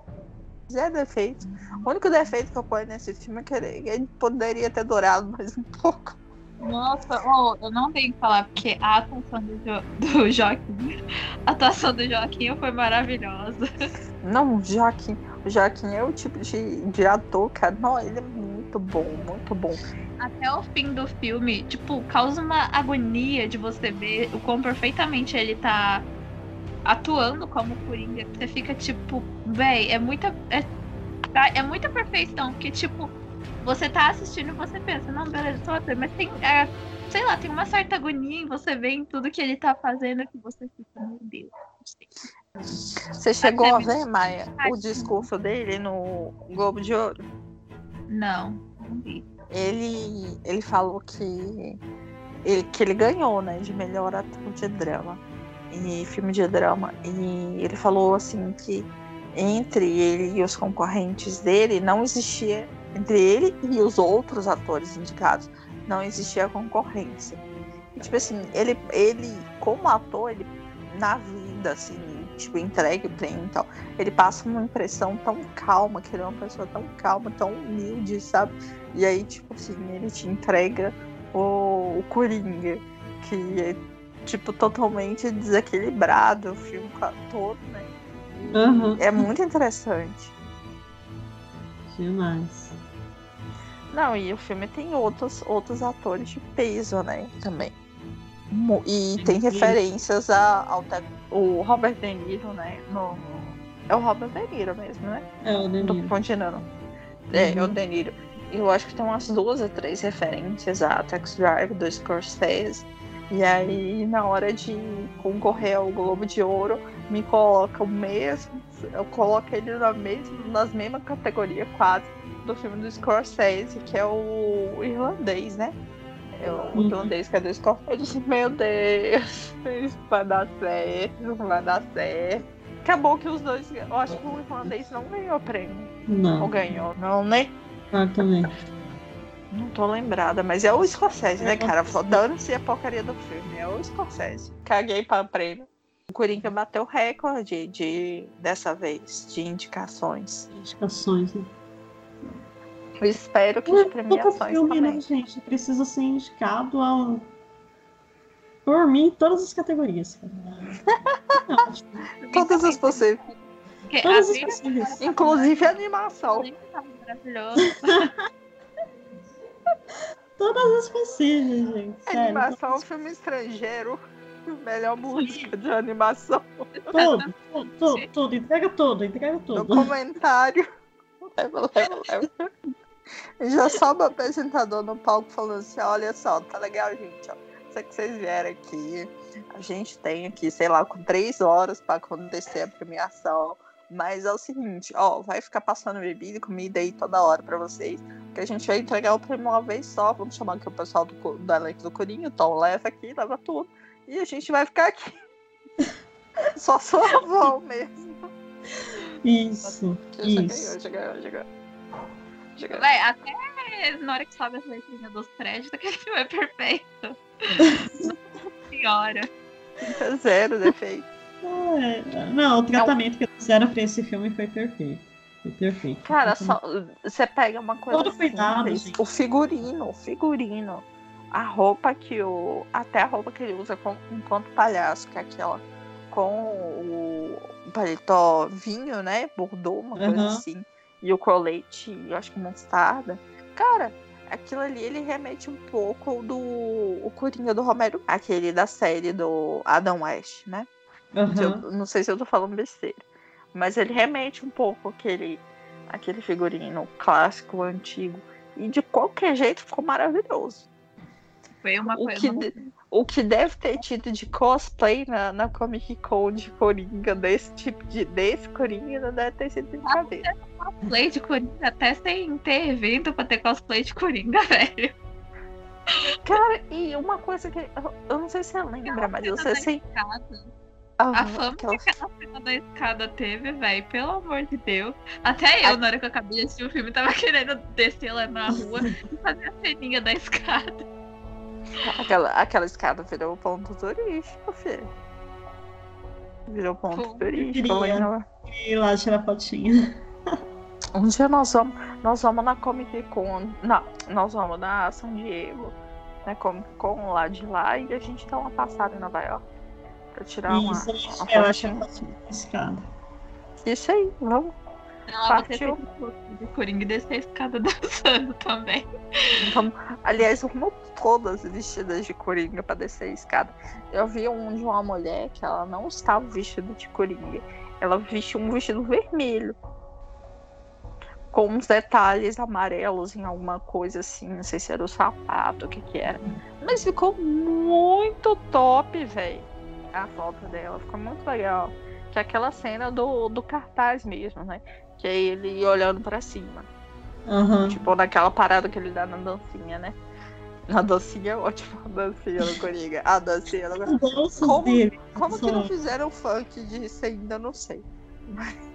Zero defeito. O único defeito que eu ponho nesse filme é que ele, ele poderia ter durado mais um pouco. Nossa, oh, eu não tenho que falar, porque a atuação do, jo do Joaquim. A atuação do Joaquim foi maravilhosa. Não, o Joaquim. O Joaquim é o tipo de, de ator, cara. Não, ele é muito bom, muito bom. Até o fim do filme, tipo, causa uma agonia de você ver o quão perfeitamente ele tá atuando como Coringa. Você fica tipo, véi, é muita. É, tá- é muita perfeição, porque, tipo, você tá assistindo e você pensa, não, beleza, tô ator, mas tem. é, sei lá, tem uma certa agonia em você ver em tudo que ele tá fazendo que você fica, meu Deus. Você chegou a Até ver, Maia, o discurso dele no Globo de Ouro? Não, não vi. ele, ele falou que ele, que ele ganhou, né, de melhor ator de drama e filme de drama. E ele falou assim que entre ele e os concorrentes dele não existia entre ele e os outros atores indicados não existia concorrência. E, tipo assim, ele, ele como ator, ele na vida assim, tipo entregue o prêmio e tal, ele passa uma impressão tão calma, que ele é uma pessoa tão calma, tão humilde, sabe? E aí, tipo assim, ele te entrega o, o Coringa, que é, tipo, totalmente desequilibrado o filme todo, né? Aham. É muito interessante. Demais. Não, e o filme tem outros, outros atores de peso, né? Também. E tem referências a- ao o Robert De Niro, né? No, é o Robert De Niro mesmo, né? É o Tô Danilo. confundindo. não. É, é o Uhum. De Niro. Eu acho que tem umas duas ou três referências a Tax Drive do Scorsese. E aí, na hora de concorrer ao Globo de Ouro, me coloca o mesmo. Eu coloco ele na mesma, nas mesmas categorias quase do filme do Scorsese, que é o irlandês, né? É o Uhum. irlandês que é do Scorsese. Eu disse, meu Deus, isso vai dar certo, não vai dar certo. Acabou que os dois. Eu acho que o irlandês não ganhou prêmio. Ou Não, ganhou, não, né? exatamente. Não tô lembrada, mas é o Scorsese, né, É cara? Dando-se a porcaria do filme. É o Scorsese. Caguei pra prêmio. O Coringa bateu recorde de, dessa vez de indicações. Indicações, né? Eu espero que de Todo premiações filme, também. né, gente, precisa ser indicado ao... por mim em todas as categorias. Não, Todas as possíveis. Todas a as possíveis. Inclusive a animação. tá. Todas as possíveis, gente. Sério. Animação, filme estrangeiro. Melhor música de animação. Tudo, tudo, tudo, tudo. Entrega tudo, entrega tudo. Documentário. Leva, leva, leva. Já sobe o apresentador no palco falando assim: olha só, tá legal, gente. Ó. Sei que vocês vieram aqui. A gente tem aqui, sei lá, com três horas pra acontecer a premiação. Mas é o seguinte, ó, vai ficar passando bebida e comida aí toda hora pra vocês. Que a gente vai entregar o prêmio uma vez só. Vamos chamar aqui o pessoal do, do elenco do Corinho. Tom, leva aqui, leva tudo. E a gente vai ficar aqui. Só sua avó mesmo. Isso, isso. já ganhou, já ganhou. Já ganhou. Véi, até na hora que sobe as letrinhas dos créditos, aquele filme é perfeito. Senhora. Zero defeito. É, não, o tratamento que eles fizeram pra esse filme foi perfeito. Foi perfeito. Cara, só, você pega uma coisa Todo cuidado, gente. o figurino, o figurino, a roupa que o. Até a roupa que ele usa com- enquanto palhaço, que é aquela com o paletó vinho, né? Bordô, uma coisa Aham. assim. E o colete, eu acho que mostarda. Cara, aquilo ali ele remete um pouco do o Coringa do Romero, aquele da série do Adam West, né? Aham. Eu- não sei se eu tô falando besteira. Mas ele remete um pouco aquele, aquele figurino clássico, antigo. E de qualquer jeito ficou maravilhoso. Foi uma O coisa. que, o que deve ter tido de cosplay na, na Comic Con de Coringa, desse tipo de. desse Coringa, não deve ter sido brincadeira. Cosplay de Coringa, até sem ter evento pra ter cosplay de Coringa, velho. Cara, e uma coisa que. Eu, eu não sei se você lembra, mas da sei. escada. Ah, A fama aquela- que aquela cena da escada teve, velho, pelo amor de Deus. Até eu, A- na hora que eu acabei de assistir o filme, tava querendo descer lá na rua e fazer a ceninha da escada. Aquela, aquela escada virou ponto turístico, filho. Virou ponto Pô, eu turístico. queria. lembra? E lá tirar fotinha. Um dia nós vamos, nós vamos na Comic Con. Não, nós vamos na San Diego, na Comic Con lá de lá, e a gente dá uma passada em Nova York. Pra tirar uma, Isso, uma eu acho é escada. Isso aí, vamos. Você Partiu. de Coringa e descer a escada dançando também. Então, aliás, vamos todas vestidas de Coringa pra descer a escada. Eu vi um de uma mulher que ela não estava vestida de Coringa. Ela vestiu um vestido vermelho. Com uns detalhes amarelos em alguma coisa assim. Não sei se era o sapato, o que que era. Mas ficou muito top, velho. A foto dela ficou muito legal. Que é aquela cena do, do cartaz mesmo, né? Que é ele olhando pra cima. Aham. Tipo, naquela parada que ele dá na dancinha, né? Na dancinha é ótimo, a dancinha no Coringa. A dancinha Coringa. Como-. Como que não fizeram funk disso ainda, não sei. Mas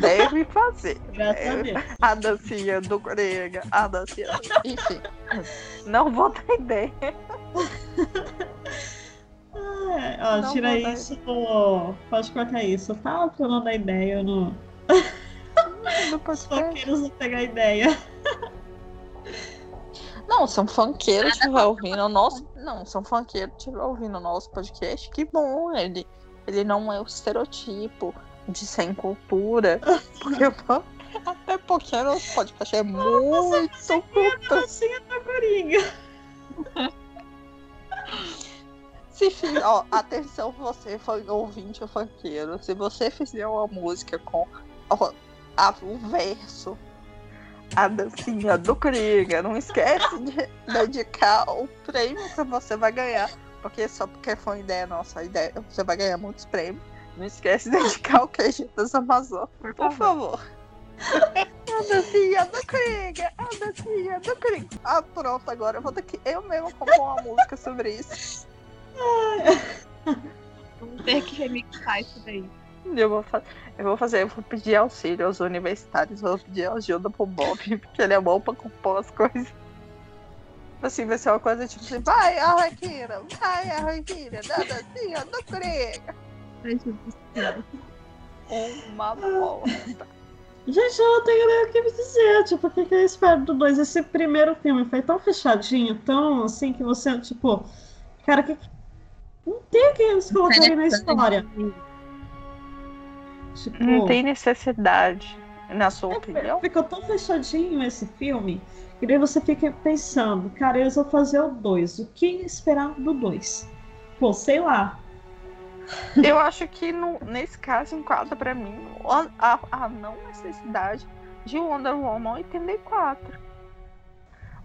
deve fazer. Graças a dancinha do Coringa, a dancinha. Enfim. Não vou dar ideia. É, ó, Não tira dar- isso. ó, Pode cortar isso. Fala pra eu não dar ideia. Eu não. No podcast. Foqueiros não pegar ideia. Não, se um funkeiro estiver ouvindo o nosso. Não, se um funkeiro estiver ouvindo o nosso podcast, que bom. Ele, ele não é o estereotipo de sem cultura. Porque, até porque o nosso podcast é muito culto. Dancinha da Coringa. Se fizer, ó, atenção, você foi ouvinte ou funkeiro. Se você fizer uma música com ó, a- o verso, a dancinha do Coringa, não esquece de dedicar o prêmio que você vai ganhar. Porque só porque foi uma ideia nossa, a ideia, você vai ganhar muitos prêmios. Não esquece de dedicar o queijo das Amazonas, Por por favor. favor. A dancinha do Coringa, a dancinha do Coringa. Ah, pronto, agora eu vou ter que eu mesma compor uma música sobre isso. Vamos ter que remixar isso daí. Eu vou, eu vou fazer, eu vou pedir auxílio aos universitários, eu vou pedir ajuda pro Bob, porque ele é bom pra compor as coisas. Assim, vai ser uma coisa tipo assim, vai, Arlequina, vai, Arlequina, da dancinha do Coringa. Uma bosta. Gente, eu não tenho nem o que me dizer. Tipo, o que, que eu espero do 2? Esse primeiro filme foi tão fechadinho, tão assim, que você, tipo. Cara, que. Não tem o que eles colocarem na história. Tipo. Não tem necessidade, na sua É, opinião? Ficou tão fechadinho esse filme que daí você fica pensando, cara, eles vão fazer o 2. O que esperar do 2? Pô, sei lá. Eu acho que no- nesse caso enquadra pra mim a, a- não necessidade de Wonder Woman 84.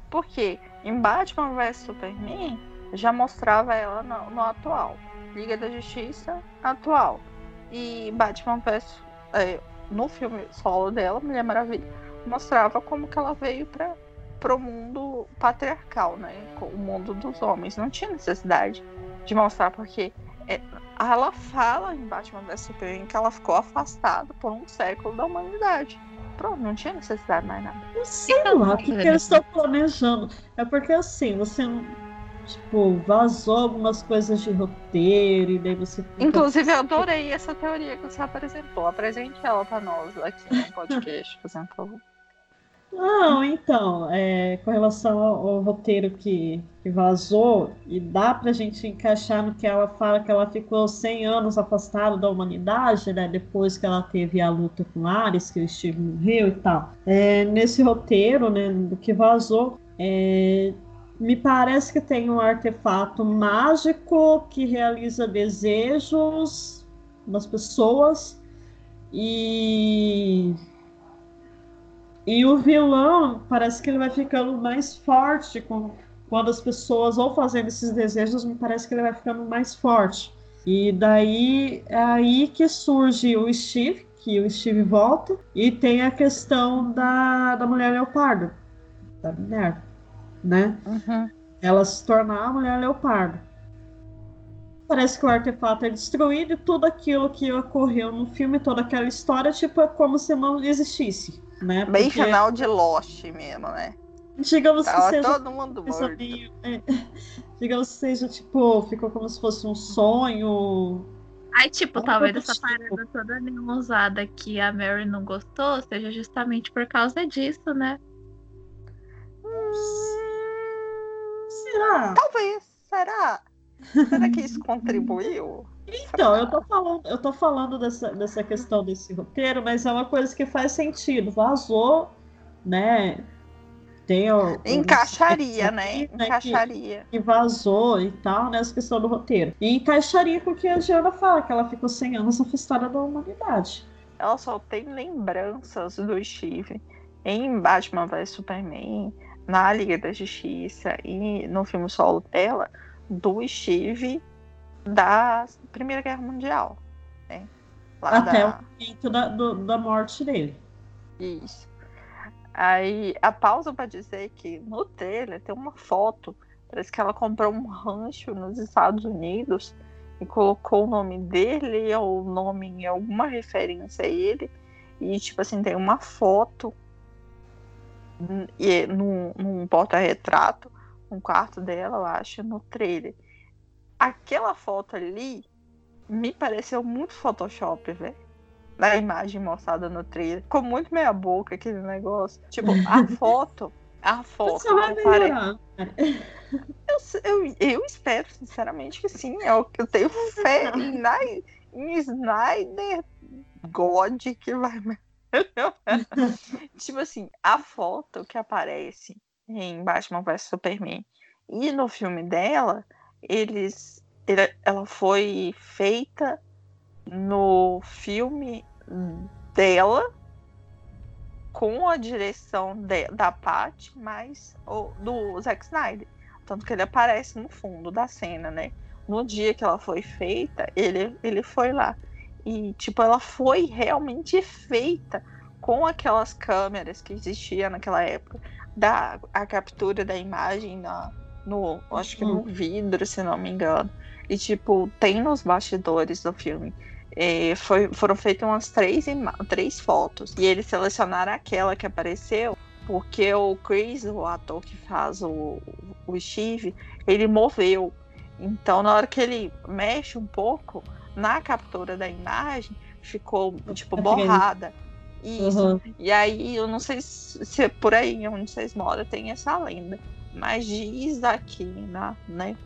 Porque em Batman vs Superman já mostrava ela no, no atual. Liga da Justiça atual. E Batman vs. é, no filme solo dela, Mulher Maravilha, mostrava como que ela veio para pro mundo patriarcal, né? O mundo dos homens. Não tinha necessidade de mostrar porque é, ela fala em Batman vs Superman que ela ficou afastada por um século da humanidade. Pronto, não tinha necessidade mais nada. Eu sei lá o que, que eles estão planejando. É porque assim, você. Tipo, vazou algumas coisas de roteiro e daí você. Inclusive, eu adorei essa teoria que você apresentou. Apresente ela pra nós aqui no podcast, por exemplo. Não, então, é, com relação ao, ao roteiro que, que vazou, e dá pra gente encaixar no que ela fala que ela ficou 100 anos afastada da humanidade, né, depois que ela teve a luta com Ares, que o Steve morreu e tal. É, nesse roteiro, né, do que vazou, é, me parece que tem um artefato mágico que realiza desejos das pessoas e e o vilão parece que ele vai ficando mais forte com, quando as pessoas vão fazendo esses desejos, me parece que ele vai ficando mais forte. E daí é aí que surge o Steve, que o Steve volta, e tem a questão da, da mulher leopardo, da Minerva, né? Uhum. Ela se tornar a mulher leopardo. Parece que o artefato é destruído e tudo aquilo que ocorreu no filme, toda aquela história, tipo, é como se não existisse, né? Bem Porque- final de Lost mesmo, né? Digamos que Tava seja todo mundo morto. meio- é, digamos que seja tipo, ficou como se fosse um sonho. Aí, tipo, talvez essa tipo. parada toda neonzada que a Mary não gostou seja justamente por causa disso, né? Será? Talvez, será? Será que isso contribuiu? Então, eu tô falando, eu tô falando dessa, dessa questão desse roteiro, mas é uma coisa que faz sentido. Vazou, né? Tem o, Encaixaria, o- né? que- Encaixaria. que vazou e tal, nessa questão do roteiro. E encaixaria com o que a Giana fala, que ela ficou 100 anos afastada da humanidade. Ela só tem lembranças do Steve em Batman vs Superman, na Liga da Justiça e no filme solo dela, do Steve da Primeira Guerra Mundial. Né? Até da- o momento da, do- da morte dele. Isso. Aí a pausa para dizer que no trailer tem uma foto. Parece que ela comprou um rancho nos Estados Unidos e colocou o nome dele ou o nome em alguma referência a ele. E tipo assim, tem uma foto e num, num porta-retrato, um quarto dela, eu acho, no trailer. Aquela foto ali me pareceu muito Photoshop, velho da imagem mostrada no trailer. Ficou muito meia boca aquele negócio. Tipo, a foto. A foto. Você vai não pare- melhorar. Eu, eu, eu espero, sinceramente, que sim. Eu, eu tenho fé em, em Snyder God que vai melhorar. tipo assim, a foto que aparece em Batman vs Superman e no filme dela, eles. ele- ela foi feita no filme dela com a direção de- da Pat, mas o, do Zack Snyder. Tanto que ele aparece no fundo da cena, né? No dia que ela foi feita, ele, ele foi lá. E, tipo, ela foi realmente feita com aquelas câmeras que existiam naquela época. Da, a captura da imagem na, no, acho que no vidro, se não me engano. E, tipo, tem nos bastidores do filme. É, foi, foram feitas umas três, três fotos. E eles selecionaram aquela que apareceu porque o Chris, o ator que faz o, o Steve, ele moveu. Então, na hora que ele mexe um pouco, na captura da imagem, ficou, tipo, Tá borrada. Isso. Uhum. E aí, eu não sei se, se é por aí onde vocês moram tem essa lenda. Mas diz aqui, na, né,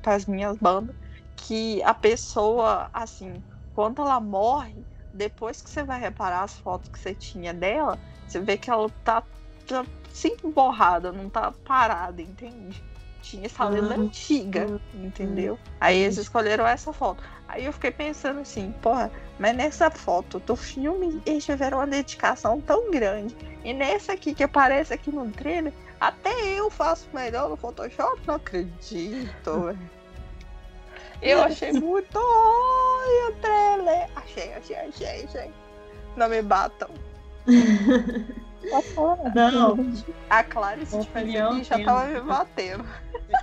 para as minhas bandas, que a pessoa, assim, quando ela morre, depois que você vai reparar as fotos que você tinha dela, você vê que ela tá, tá sempre borrada, não tá parada, entende? Tinha essa lenda Uhum. antiga, entendeu? Aí eles escolheram essa foto. Aí eu fiquei pensando assim, porra, mas nessa foto do filme eles tiveram uma dedicação tão grande. E nessa aqui que aparece aqui no trailer, até eu faço melhor no Photoshop, não acredito, velho. Eu achei muito. Olha o trailer! Achei, achei, achei, achei. Não me batam. Não, A tivesse Opinião aqui, já tava me batendo.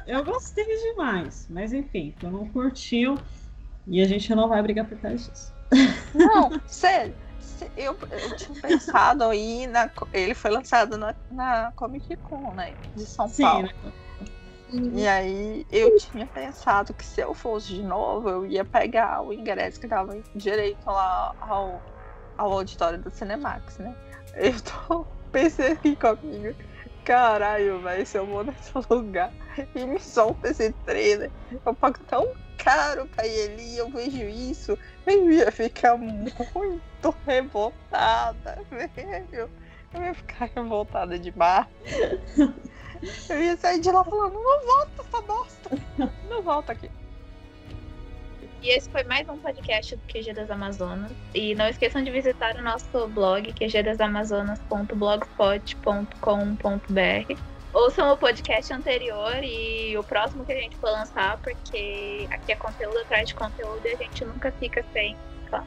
eu gostei demais. Mas enfim, tu não curtiu. E a gente não vai brigar por causa disso. Não, sério. Eu, eu tinha pensado aí na. Ele foi lançado na, na Comic Con, né? De São Sim, Paulo. né? E aí eu tinha pensado que se eu fosse de novo, eu ia pegar o ingresso que tava direito lá ao, ao auditório do Cinemax, né? Eu tô pensando aqui comigo. Caralho, velho, se eu vou nesse lugar e me solta esse trailer, eu pago tão caro pra ali, eu vejo isso, eu ia ficar muito revoltada, velho. Eu ia ficar revoltada demais. Eu ia sair de lá falando, não volta essa bosta. Não volta aqui. E esse foi mais um podcast do QG das Amazonas. E não esqueçam de visitar o nosso blog, qgdasamazonas.blogspot.com.br. Ouçam o podcast anterior e o próximo que a gente for lançar, porque aqui é conteúdo atrás de conteúdo e a gente nunca fica sem, claro,